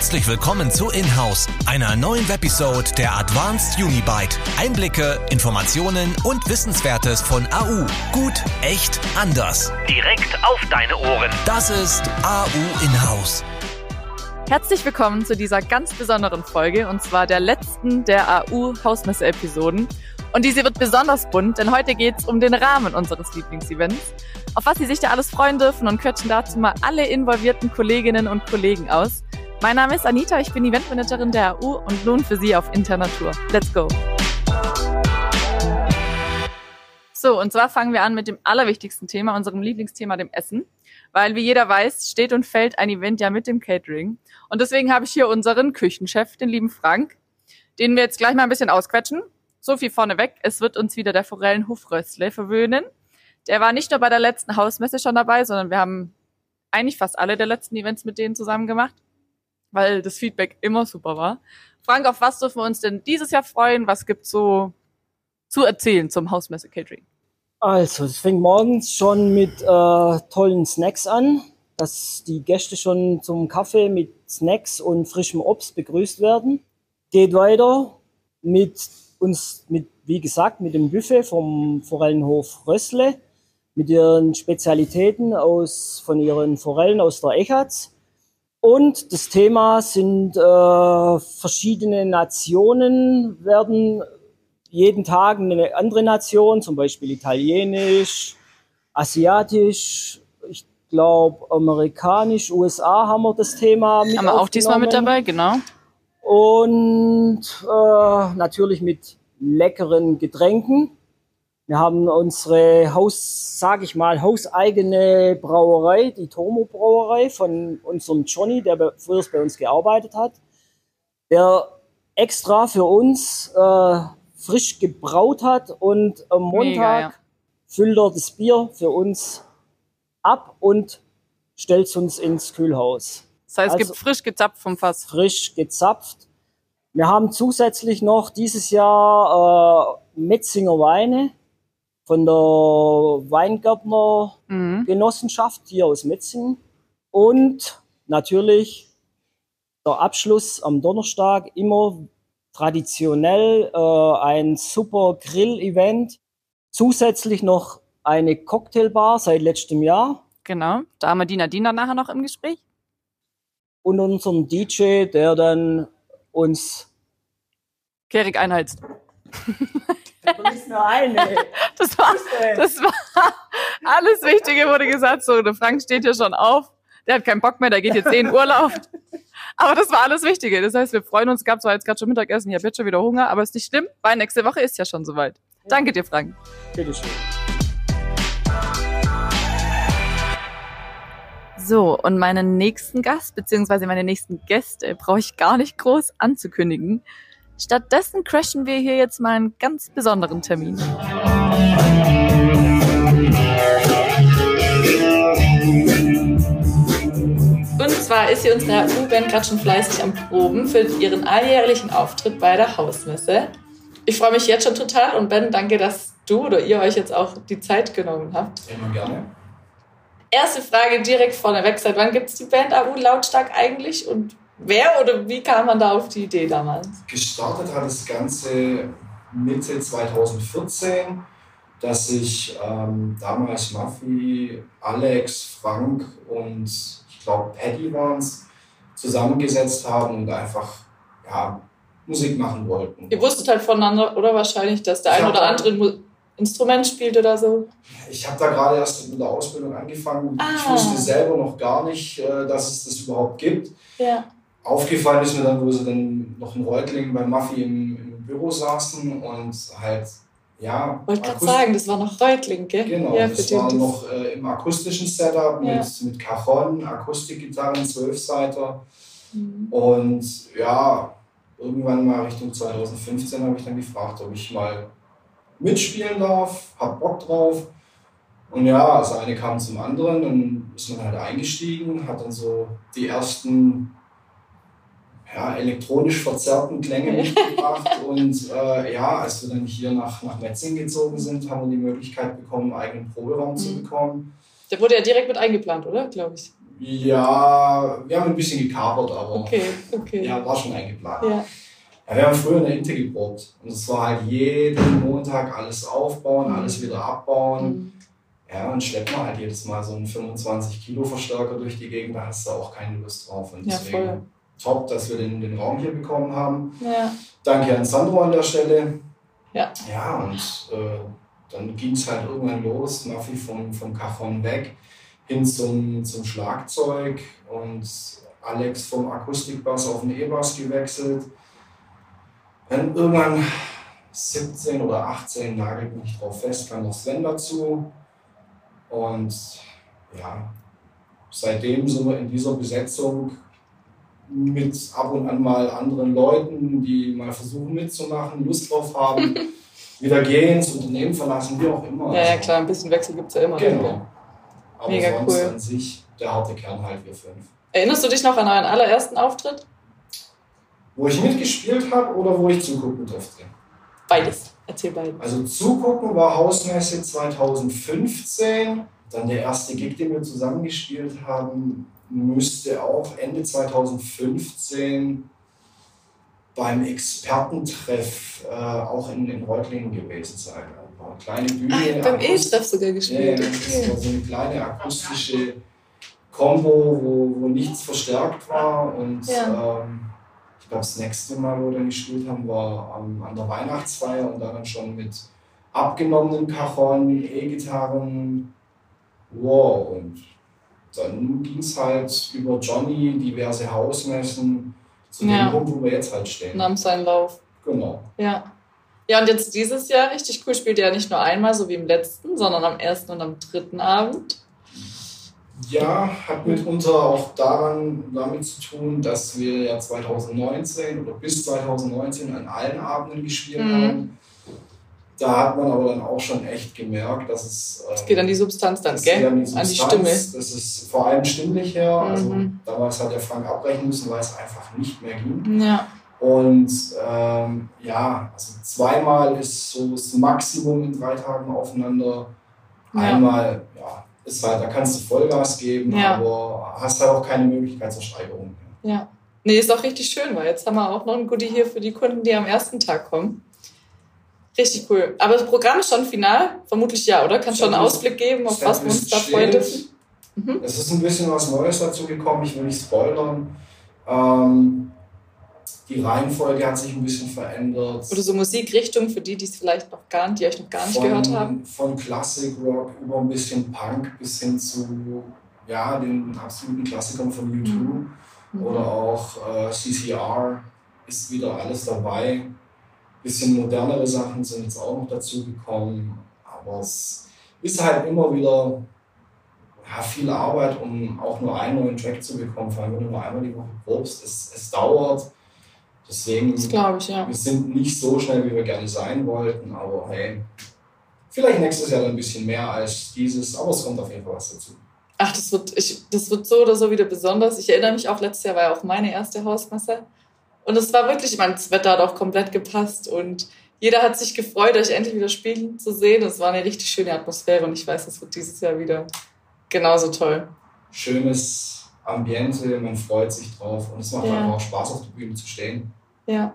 Herzlich willkommen zu Inhouse, einer neuen Webisode der Advanced Unibyte. Einblicke, Informationen und Wissenswertes von AU. Gut, echt, anders. Direkt auf deine Ohren. Das ist AU Inhouse. Herzlich willkommen zu dieser ganz besonderen Folge und zwar der letzten der AU Hausmesse-Episoden. Und diese wird besonders bunt, denn heute geht es um den Rahmen unseres Lieblingsevents, auf was Sie sich da alles freuen dürfen und quetschen dazu mal alle involvierten Kolleginnen und Kollegen aus. Mein Name ist Anita, ich bin Eventmanagerin der AU und nun für Sie auf Internatur. Let's go! So, und zwar fangen wir an mit dem allerwichtigsten Thema, unserem Lieblingsthema, dem Essen. Weil, wie jeder weiß, steht und fällt ein Event ja mit dem Catering. Und deswegen habe ich hier unseren Küchenchef, den lieben Frank, den wir jetzt gleich mal ein bisschen ausquetschen. So viel vorneweg, es wird uns wieder der Forellenhofröstle verwöhnen. Der war nicht nur bei der letzten Hausmesse schon dabei, sondern wir haben eigentlich fast alle der letzten Events mit denen zusammen gemacht, weil das Feedback immer super war. Frank, auf was dürfen wir uns denn dieses Jahr freuen? Was gibt's so zu erzählen zum Hausmesse Catering? Also, es fängt morgens schon mit äh, tollen Snacks an, dass die Gäste schon zum Kaffee mit Snacks und frischem Obst begrüßt werden. Geht weiter mit uns mit, wie gesagt, mit dem Buffet vom Forellenhof Rössle, mit ihren Spezialitäten aus, von ihren Forellen aus der Echatz. Und das Thema sind äh, verschiedene Nationen werden jeden Tag eine andere Nation, zum Beispiel Italienisch, Asiatisch, ich glaube Amerikanisch, USA haben wir das Thema mit Haben wir auch diesmal mit dabei, genau und äh, natürlich mit leckeren Getränken. Wir haben unsere Haus, sage ich mal, hauseigene Brauerei, die Tomo Brauerei von unserem Johnny, der früher bei uns gearbeitet hat, der extra für uns äh, frisch gebraut hat und am Montag Mega, ja. füllt er das Bier für uns ab und stellt es uns ins Kühlhaus. Das heißt, es also, gibt frisch gezapft vom Fass. Frisch gezapft. Wir haben zusätzlich noch dieses Jahr äh, Metzinger Weine von der Weingärtner mhm. Genossenschaft hier aus Metzingen. Und natürlich der Abschluss am Donnerstag immer traditionell äh, ein super Grill-Event. Zusätzlich noch eine Cocktailbar seit letztem Jahr. Genau, da haben wir Dina Dina nachher noch im Gespräch und unseren DJ, der dann uns Kerik einheizt. Nur eine. Das war, das war alles Wichtige wurde gesagt. So, der Frank steht hier schon auf. Der hat keinen Bock mehr, der geht jetzt eh in Urlaub. Aber das war alles Wichtige. Das heißt, wir freuen uns. Gab zwar jetzt gerade schon Mittagessen, ich habe jetzt schon wieder Hunger, aber ist nicht schlimm, weil nächste Woche ist ja schon soweit. Ja. Danke dir, Frank. Bitteschön. So, und meinen nächsten Gast beziehungsweise meine nächsten Gäste brauche ich gar nicht groß anzukündigen. Stattdessen crashen wir hier jetzt mal einen ganz besonderen Termin. Und zwar ist hier unsere U-Band gerade schon fleißig am Proben für ihren alljährlichen Auftritt bei der Hausmesse. Ich freue mich jetzt schon total und Ben, danke, dass du oder ihr euch jetzt auch die Zeit genommen habt. Immer gerne. Erste Frage direkt von der Website. Wann gibt es die Band AU lautstark eigentlich und wer oder wie kam man da auf die Idee damals? Gestartet hat das Ganze Mitte 2014, dass sich ähm, damals Maffi, Alex, Frank und ich glaube Paddy waren es, zusammengesetzt haben und einfach ja, Musik machen wollten. Ihr wusstet halt voneinander, oder wahrscheinlich, dass der ein oder andere Instrument spielt oder so? Ich habe da gerade erst mit der Ausbildung angefangen. Ah. Ich wusste selber noch gar nicht, äh, dass es das überhaupt gibt. Ja. Aufgefallen ist mir dann, wo sie dann noch ein Reutling bei Maffi im, im Büro saßen und halt, ja. Wollte gerade sagen, das war noch Reutling, gell? Genau, ja, das war noch äh, im akustischen Setup ja. mit, mit Cajon, Akustikgitarren, Zwölfseiter. Mhm. Und ja, irgendwann mal Richtung 2015 habe ich dann gefragt, ob ich mal mitspielen darf, hab Bock drauf. Und ja, das eine kam zum anderen, dann ist man halt eingestiegen, hat dann so die ersten ja, elektronisch verzerrten Klänge mitgebracht. und äh, ja, als wir dann hier nach, nach Metzing gezogen sind, haben wir die Möglichkeit bekommen, einen eigenen Proberaum mhm. zu bekommen. Der wurde ja direkt mit eingeplant, oder? Glaube ich. Ja, wir haben ein bisschen gekapert, aber okay, okay. ja, war schon eingeplant. Ja. Ja, wir haben früher in der Inte geprobt und es war halt jeden Montag alles aufbauen, Mhm. alles wieder abbauen. Mhm. Ja, und schleppt man halt jedes Mal so einen 25 Kilo Verstärker durch die Gegend, da hast du auch keine Lust drauf. Und Ja, deswegen voll. Top, dass wir den, den Raum hier bekommen haben. Ja. Danke an Sandro an der Stelle. Ja. Ja, und äh, dann ging es halt irgendwann los, Maffi vom, vom Cajon weg, hin zum, zum Schlagzeug und Alex vom Akustikbass auf den E-Bass gewechselt. Dann irgendwann 17 oder 18, nagelt mich drauf fest, kam noch Sven dazu. Und ja, seitdem sind wir in dieser Besetzung mit ab und an mal anderen Leuten, die mal versuchen mitzumachen, Lust drauf haben, wieder gehen, das Unternehmen verlassen, wie auch immer. ja, ja, klar, ein bisschen Wechsel gibt es ja immer. Genau. Aber Mega sonst cool. an sich der harte Kern halt wir fünf. Erinnerst du dich noch an euren allerersten Auftritt? Wo ich mitgespielt habe oder wo ich zugucken durfte. Beides. Erzähl beides. Also zugucken war Hausmesse 2015. Dann der erste Gig, den wir zusammengespielt haben, müsste auch Ende 2015 beim Expertentreff äh, auch in, in Reutlingen gewesen sein. Eine kleine Bühne. Ah, beim E-Treff sogar gespielt. das war so eine kleine akustische Combo, wo, wo nichts verstärkt war. Und Ja. ähm, ich glaube, das nächste Mal, wo wir dann gespielt haben, war am, an der Weihnachtsfeier und dann schon mit abgenommenen Cajon, E-Gitarren. Wow, und dann ging es halt über Johnny, diverse Hausmessen, zu Ja. dem Punkt, wo wir jetzt halt stehen. Nahm seinen Lauf. Genau. Ja. Ja, und jetzt dieses Jahr richtig cool spielt ihr ja nicht nur einmal, so wie im letzten, sondern am ersten und am dritten Abend. Ja, hat mitunter auch daran damit zu tun, dass wir ja 2019 oder bis 2019 an allen Abenden gespielt Mhm. haben. Da hat man aber dann auch schon echt gemerkt, dass es. Es geht an die Substanz dann, gell? An die, An die Substanz. Stimme. Das ist vor allem stimmlich her. Also Mhm. damals hat der Frank abbrechen müssen, weil es einfach nicht mehr ging. Ja. Und ähm, ja, also zweimal ist so das Maximum in drei Tagen aufeinander. Ja. Einmal, ja, ist halt, da kannst du Vollgas geben, Ja. aber hast halt auch keine Möglichkeit zur Steigerung. Ja. Nee, ist auch richtig schön, weil jetzt haben wir auch noch ein Goodie hier für die Kunden, die am ersten Tag kommen. Richtig cool. Aber das Programm ist schon final? Vermutlich ja, oder? Kannst schon einen Setlist- Ausblick geben, auf was wir uns da freuen dürfen? Mhm. Es ist ein bisschen was Neues dazu gekommen, ich will nicht spoilern. Ähm, die Reihenfolge hat sich ein bisschen verändert. Oder so Musikrichtung für die, die es vielleicht noch gar nicht, die euch noch gar nicht gehört haben. Von Classic Rock über ein bisschen Punk bis hin zu ja, den absoluten Klassikern von U2 Mhm. oder auch äh, CCR ist wieder alles dabei. Bisschen modernere Sachen sind jetzt auch noch dazu gekommen, aber es ist halt immer wieder ja, viel Arbeit, um auch nur einen neuen Track zu bekommen, vor allem wenn du nur einmal die Woche probst. Es, es dauert. Deswegen Das glaube ich, ja. wir sind nicht so schnell, wie wir gerne sein wollten, aber hey, vielleicht nächstes Jahr ein bisschen mehr als dieses, aber es kommt auf jeden Fall was dazu. Ach, das wird, ich, das wird so oder so wieder besonders. Ich erinnere mich auch, letztes Jahr war ja auch meine erste Hausmesse. Und es war wirklich, ich meine, das Wetter hat auch komplett gepasst und jeder hat sich gefreut, euch endlich wieder spielen zu sehen. Es war eine richtig schöne Atmosphäre und ich weiß, das wird dieses Jahr wieder genauso toll. Schönes Ambiente, man freut sich drauf und es macht Ja. einfach auch Spaß, auf der Bühne zu stehen. Ja.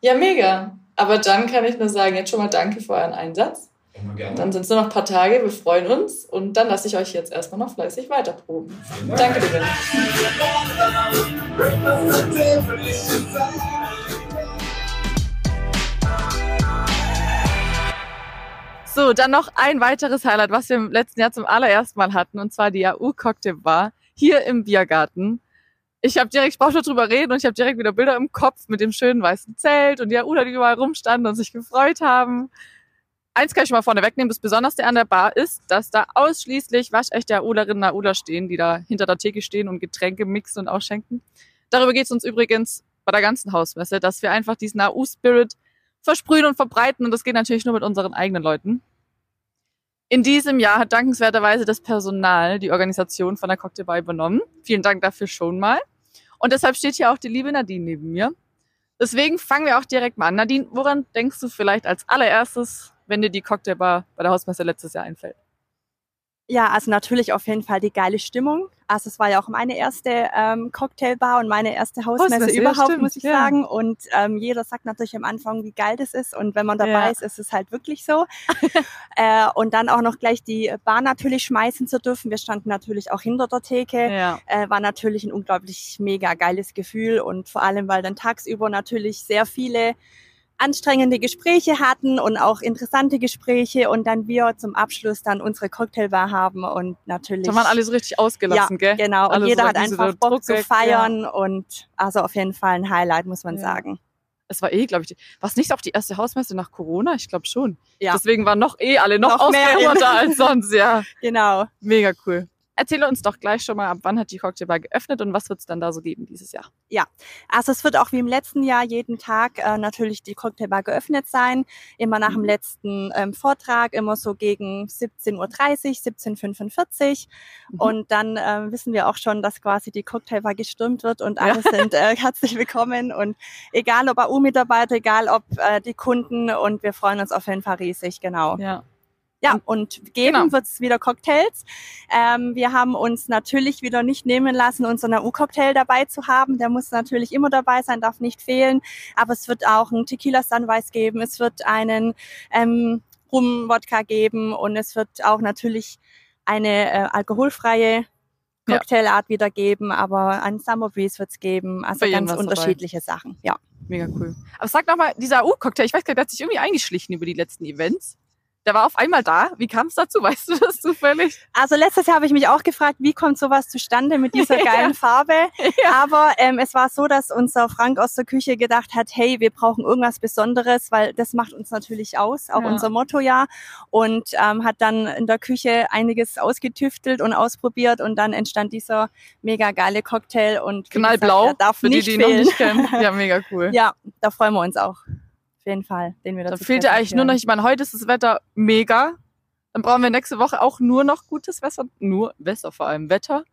Ja, mega. Aber dann kann ich nur sagen, jetzt schon mal danke für euren Einsatz. Immer gerne. Dann sind es nur noch ein paar Tage, wir freuen uns und dann lasse ich euch jetzt erstmal noch fleißig weiterproben. Dank. Danke dir. So, dann noch ein weiteres Highlight, was wir im letzten Jahr zum allerersten Mal hatten, und zwar die AU Cocktail Bar hier im Biergarten. Ich habe direkt, ich brauche schon drüber reden und ich habe direkt wieder Bilder im Kopf mit dem schönen weißen Zelt und die AUler, die überall rumstanden und sich gefreut haben. Eins kann ich schon mal vorne wegnehmen, das Besonderste an der Bar ist, dass da ausschließlich waschechte AUlerinnen und AUler stehen, die da hinter der Theke stehen und Getränke mixen und ausschenken. Darüber geht es uns übrigens bei der ganzen Hausmesse, dass wir einfach diesen AU-Spirit versprühen und verbreiten und das geht natürlich nur mit unseren eigenen Leuten. In diesem Jahr hat dankenswerterweise das Personal die Organisation von der Cocktailbar übernommen. Vielen Dank dafür schon mal. Und deshalb steht hier auch die liebe Nadine neben mir. Deswegen fangen wir auch direkt mal an. Nadine, woran denkst du vielleicht als allererstes, wenn dir die Cocktailbar bei der Hausmesse letztes Jahr einfällt? Ja, also natürlich auf jeden Fall die geile Stimmung. Also es war ja auch meine erste ähm, Cocktailbar und meine erste Hausmesse Hausmesse, ja, überhaupt, stimmt, muss ich ja. sagen. Und ähm, jeder sagt natürlich am Anfang, wie geil das ist. Und wenn man dabei Ja. ist, ist es halt wirklich so. äh, und dann auch noch gleich die Bar natürlich schmeißen zu dürfen. Wir standen natürlich auch hinter der Theke. Ja. Äh, war natürlich ein unglaublich mega geiles Gefühl. Und vor allem, weil dann tagsüber natürlich sehr viele anstrengende Gespräche hatten und auch interessante Gespräche und dann wir zum Abschluss dann unsere Cocktailbar haben und natürlich Da waren alle so richtig ausgelassen, ja, gell? genau. Und Alle so jeder hat ein bisschen einfach Bock Druck zu feiern und also auf jeden Fall ein Highlight, muss man Ja. sagen. Es war eh, glaube ich, war es nicht auch die erste Hausmesse nach Corona? Ich glaube schon. Ja. Deswegen waren noch eh alle noch, Noch mehr als sonst, ja. Genau. Mega cool. Erzähle uns doch gleich schon mal, ab wann hat die Cocktailbar geöffnet und was wird es dann da so geben dieses Jahr? Also es wird auch wie im letzten Jahr jeden Tag äh, natürlich die Cocktailbar geöffnet sein. Immer nach Mhm. dem letzten ähm, Vortrag, immer so gegen 17.30 Uhr, 17.45 Mhm. Und dann ähm, wissen wir auch schon, dass quasi die Cocktailbar gestürmt wird und alle sind äh, herzlich willkommen. Und egal ob AU-Mitarbeiter, egal ob äh, die Kunden und wir freuen uns auf jeden Fall riesig, genau. Ja. Ja, und geben Genau. wird's wieder Cocktails. Ähm, wir haben uns natürlich wieder nicht nehmen lassen, unseren AU-Cocktail dabei zu haben. Der muss natürlich immer dabei sein, darf nicht fehlen. Aber es wird auch einen Tequila Sunrise geben. Es wird einen ähm, Rum-Wodka geben und es wird auch natürlich eine äh, alkoholfreie Ja. Cocktailart wieder geben, aber einen Summer Breeze wird's geben. Also jeden ganz was dabei. unterschiedliche Sachen. Ja. Mega cool. Aber sag noch mal, dieser AU-Cocktail, ich weiß gar nicht, der hat sich irgendwie eingeschlichen über die letzten Events. Der war auf einmal da. Wie kam es dazu? Weißt du das zufällig? Also letztes Jahr habe ich mich auch gefragt, wie kommt sowas zustande mit dieser Ja. geilen Farbe. Aber ähm, es war so, dass unser Frank aus der Küche gedacht hat, hey, wir brauchen irgendwas Besonderes, weil das macht uns natürlich aus, auch Ja. unser Motto ja. Und ähm, hat dann in der Küche einiges ausgetüftelt und ausprobiert und dann entstand dieser mega geile Cocktail und Knallblau, gesagt, darf für die, nicht die ihn noch fehlen. nicht kennen. Ja, mega cool. Ja, da freuen wir uns auch. Auf jeden Fall, den wir Dann dazu fehlt ja eigentlich nur noch, ich meine, heute ist das Wetter mega. Dann brauchen wir nächste Woche auch nur noch gutes Wetter. Nur Wetter vor allem, Wetter.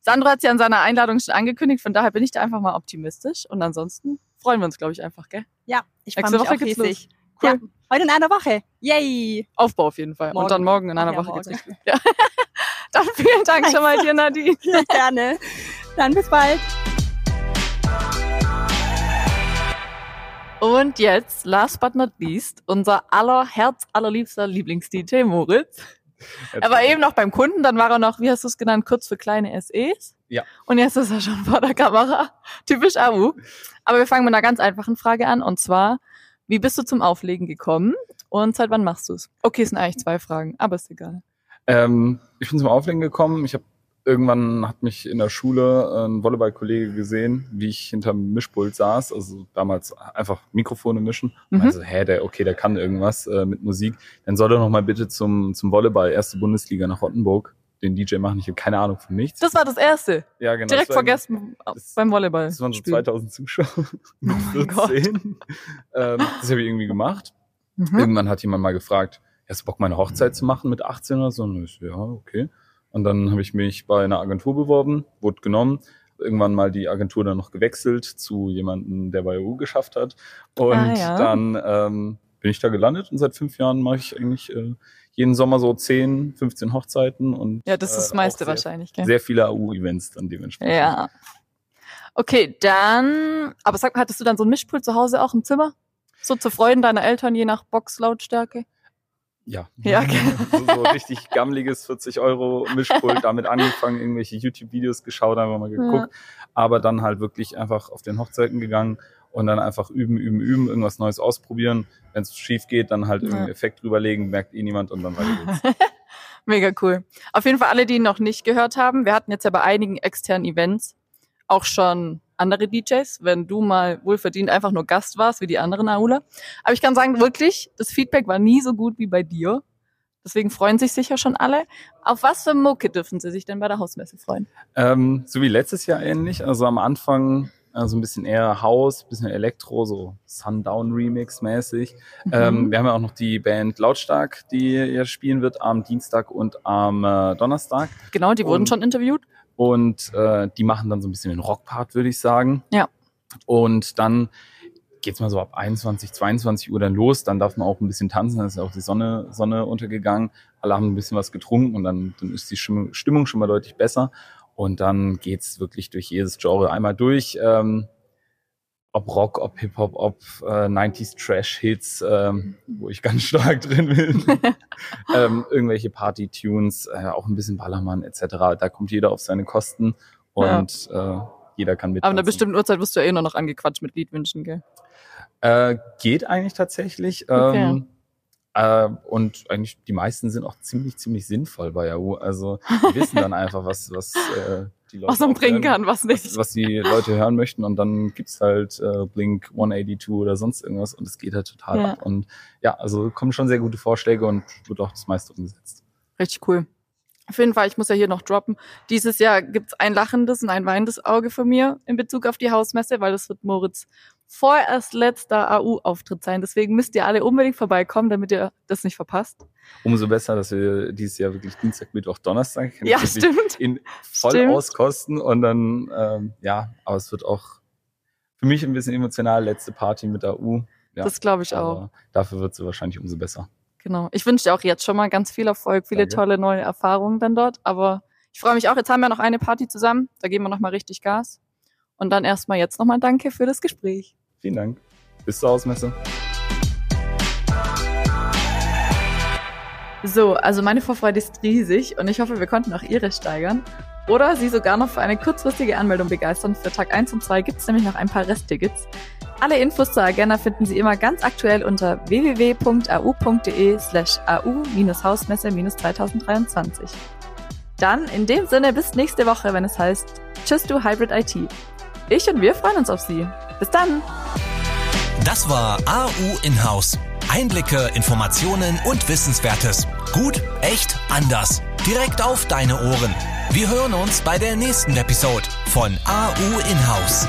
Sandro hat es ja in seiner Einladung schon angekündigt, von daher bin ich da einfach mal optimistisch. Und ansonsten freuen wir uns, glaube ich, einfach, gell? Ja, ich freue mich Woche auch riesig. Cool. Ja, heute in einer Woche. Yay! Aufbau auf jeden Fall. Morgen. Und dann morgen in einer ja, Woche geht's richtig. Ja. dann vielen Dank schon mal dir, Nadine. Ja, gerne. Dann bis bald. Und jetzt, last but not least, unser aller Herz allerliebster Lieblings-DJ Moritz. Er war eben noch beim Kunden, dann war er noch, wie hast du es genannt, kurz für kleine SEs. Ja. Und jetzt ist er schon vor der Kamera. Typisch AU. Aber wir fangen mit einer ganz einfachen Frage an. Und zwar, wie bist du zum Auflegen gekommen? Und seit wann machst du es? Okay, es sind eigentlich zwei Fragen, aber ist egal. Ähm, ich bin zum Auflegen gekommen. Ich habe irgendwann hat mich in der Schule ein Volleyballkollege gesehen, wie ich hinterm Mischpult saß, also damals einfach Mikrofone mischen. Mhm. also, hä, der, okay, der kann irgendwas äh, mit Musik. Dann soll er noch mal bitte zum, zum Volleyball, erste Bundesliga nach Rottenburg, den DJ machen. Ich habe keine Ahnung von nichts. Das war das Erste. ja, genau. Direkt vergessen das- beim Volleyball. Das waren so Spiel. 2000 Zuschauer Oh mein Gott. 14. ähm, das habe ich irgendwie gemacht. Mhm. Irgendwann hat jemand mal gefragt, hast du Bock, meine Hochzeit zu machen mit 18 oder so? Und ich so, ja, okay. Und dann habe ich mich bei einer Agentur beworben, wurde genommen. Irgendwann mal die Agentur dann noch gewechselt zu jemandem, der bei EU geschafft hat. Und Ah, ja. dann ähm, bin ich da gelandet und seit fünf Jahren mache ich eigentlich äh, jeden Sommer so 10, 15 Hochzeiten und Ja, das ist das äh, meiste sehr, wahrscheinlich, gell? Sehr viele AU-Events dann dementsprechend. Ja. Okay, dann, aber sag mal, hattest du dann so ein Mischpult zu Hause auch im Zimmer? So zu Freuden deiner Eltern, je nach Boxlautstärke? Ja. Ja, okay. so, so richtig gammeliges 40 Euro Mischpult, damit angefangen, irgendwelche YouTube-Videos geschaut, einfach mal geguckt, aber dann halt wirklich einfach auf den Hochzeiten gegangen und dann einfach üben, üben, üben, irgendwas Neues ausprobieren. Wenn es schief geht, dann halt irgendeinen Ja. Effekt drüberlegen, merkt eh niemand und dann weiter geht's. Mega cool. Auf jeden Fall alle, die ihn noch nicht gehört haben, wir hatten jetzt ja bei einigen externen Events auch schon andere DJs, wenn du mal wohlverdient einfach nur Gast warst, wie die anderen Aula. Aber ich kann sagen, wirklich, das Feedback war nie so gut wie bei dir. Deswegen freuen sich sicher schon alle. Auf was für Mucke dürfen sie sich denn bei der Hausmesse freuen? Ähm, so wie letztes Jahr ähnlich. Also am Anfang äh, so ein bisschen eher House, bisschen Elektro, so Sundown Remix mäßig. Mhm. Ähm, wir haben ja auch noch die Band Lautstark, die ja spielen wird am Dienstag und am äh, Donnerstag. genau, die wurden und- schon interviewt. Und äh, die machen dann so ein bisschen den Rockpart, würde ich sagen. Ja. Und dann geht's mal so ab 21, 22 Uhr dann los. Dann darf man auch ein bisschen tanzen. Dann ist ja auch die Sonne, Sonne untergegangen. Alle haben ein bisschen was getrunken und dann, dann ist die Stimmung, schon mal deutlich besser. Und dann geht's wirklich durch jedes Genre einmal durch. Ähm, ob Rock, ob Hip-Hop, ob äh, 90s Trash-Hits, ähm, wo ich ganz stark drin bin. ähm, irgendwelche Party-Tunes, äh, auch ein bisschen Ballermann etc. Da kommt jeder auf seine Kosten und ja. äh, jeder kann mit. Aber in einer bestimmten Uhrzeit wirst du ja eh nur noch angequatscht mit Liedwünschen, gell? Äh, geht eigentlich tatsächlich. Okay. Ähm, äh, und eigentlich die meisten sind auch ziemlich, ziemlich sinnvoll bei Yahoo. Also die wissen dann einfach, was, was äh, die Leute was man bringen kann, was nicht. Was, was, die Leute hören möchten. Und dann gibt's halt äh, Blink 182 oder sonst irgendwas und es geht halt total ja. ab. Und ja, also kommen schon sehr gute Vorschläge und wird auch das meiste umgesetzt. Richtig cool. Auf jeden Fall, ich muss ja hier noch droppen. Dieses Jahr gibt's ein lachendes und ein weinendes Auge von mir in Bezug auf die Hausmesse, weil das wird Moritz vorerst letzter AU-Auftritt sein. Deswegen müsst ihr alle unbedingt vorbeikommen, damit ihr das nicht verpasst. Umso besser, dass wir dieses Jahr wirklich Dienstag, Mittwoch, Donnerstag ja, stimmt. in voll stimmt. auskosten und dann, ähm, ja, aber es wird auch für mich ein bisschen emotional, letzte Party mit AU. Ja, das glaube ich auch. Dafür wird sie wahrscheinlich umso besser. Genau. Ich wünsche dir auch jetzt schon mal ganz viel Erfolg, viele Danke. tolle neue Erfahrungen dann dort. Aber ich freue mich auch. Jetzt haben wir noch eine Party zusammen. Da geben wir noch mal richtig Gas. Und dann erstmal jetzt nochmal Danke für das Gespräch. Vielen Dank. Bis zur Ausmesse. So, also meine Vorfreude ist riesig und ich hoffe, wir konnten auch Ihre steigern. Oder Sie sogar noch für eine kurzfristige Anmeldung begeistern. Für Tag 1 und 2 gibt es nämlich noch ein paar Resttickets. Alle Infos zur Agenda finden Sie immer ganz aktuell unter www.au.de slash au-hausmesse-2023. Dann in dem Sinne bis nächste Woche, wenn es heißt Tschüss du Hybrid IT. Ich und wir freuen uns auf Sie. Bis dann! Das war AU Inhouse. Einblicke, Informationen und Wissenswertes. Gut, echt, anders. Direkt auf deine Ohren. Wir hören uns bei der nächsten Episode von AU Inhouse.